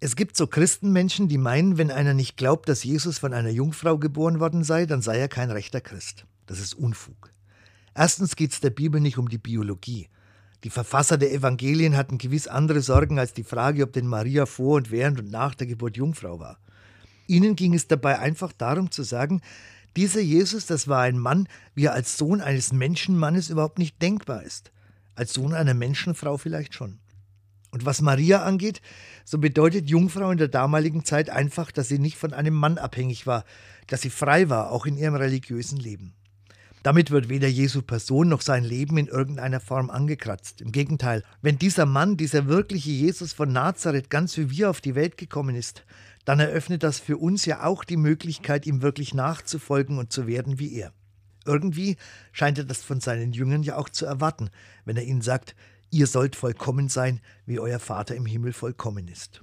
Es gibt so Christenmenschen, die meinen, wenn einer nicht glaubt, dass Jesus von einer Jungfrau geboren worden sei, dann sei er kein rechter Christ. Das ist Unfug. Erstens geht es der Bibel nicht um die Biologie. Die Verfasser der Evangelien hatten gewiss andere Sorgen als die Frage, ob denn Maria vor und während und nach der Geburt Jungfrau war. Ihnen ging es dabei einfach darum zu sagen, dieser Jesus, das war ein Mann, wie er als Sohn eines Menschenmannes überhaupt nicht denkbar ist. Als Sohn einer Menschenfrau vielleicht schon. Und was Maria angeht, so bedeutet Jungfrau in der damaligen Zeit einfach, dass sie nicht von einem Mann abhängig war, dass sie frei war, auch in ihrem religiösen Leben. Damit wird weder Jesu Person noch sein Leben in irgendeiner Form angekratzt. Im Gegenteil, wenn dieser Mann, dieser wirkliche Jesus von Nazareth ganz wie wir auf die Welt gekommen ist, dann eröffnet das für uns ja auch die Möglichkeit, ihm wirklich nachzufolgen und zu werden wie er. Irgendwie scheint er das von seinen Jüngern ja auch zu erwarten, wenn er ihnen sagt, ihr sollt vollkommen sein, wie euer Vater im Himmel vollkommen ist.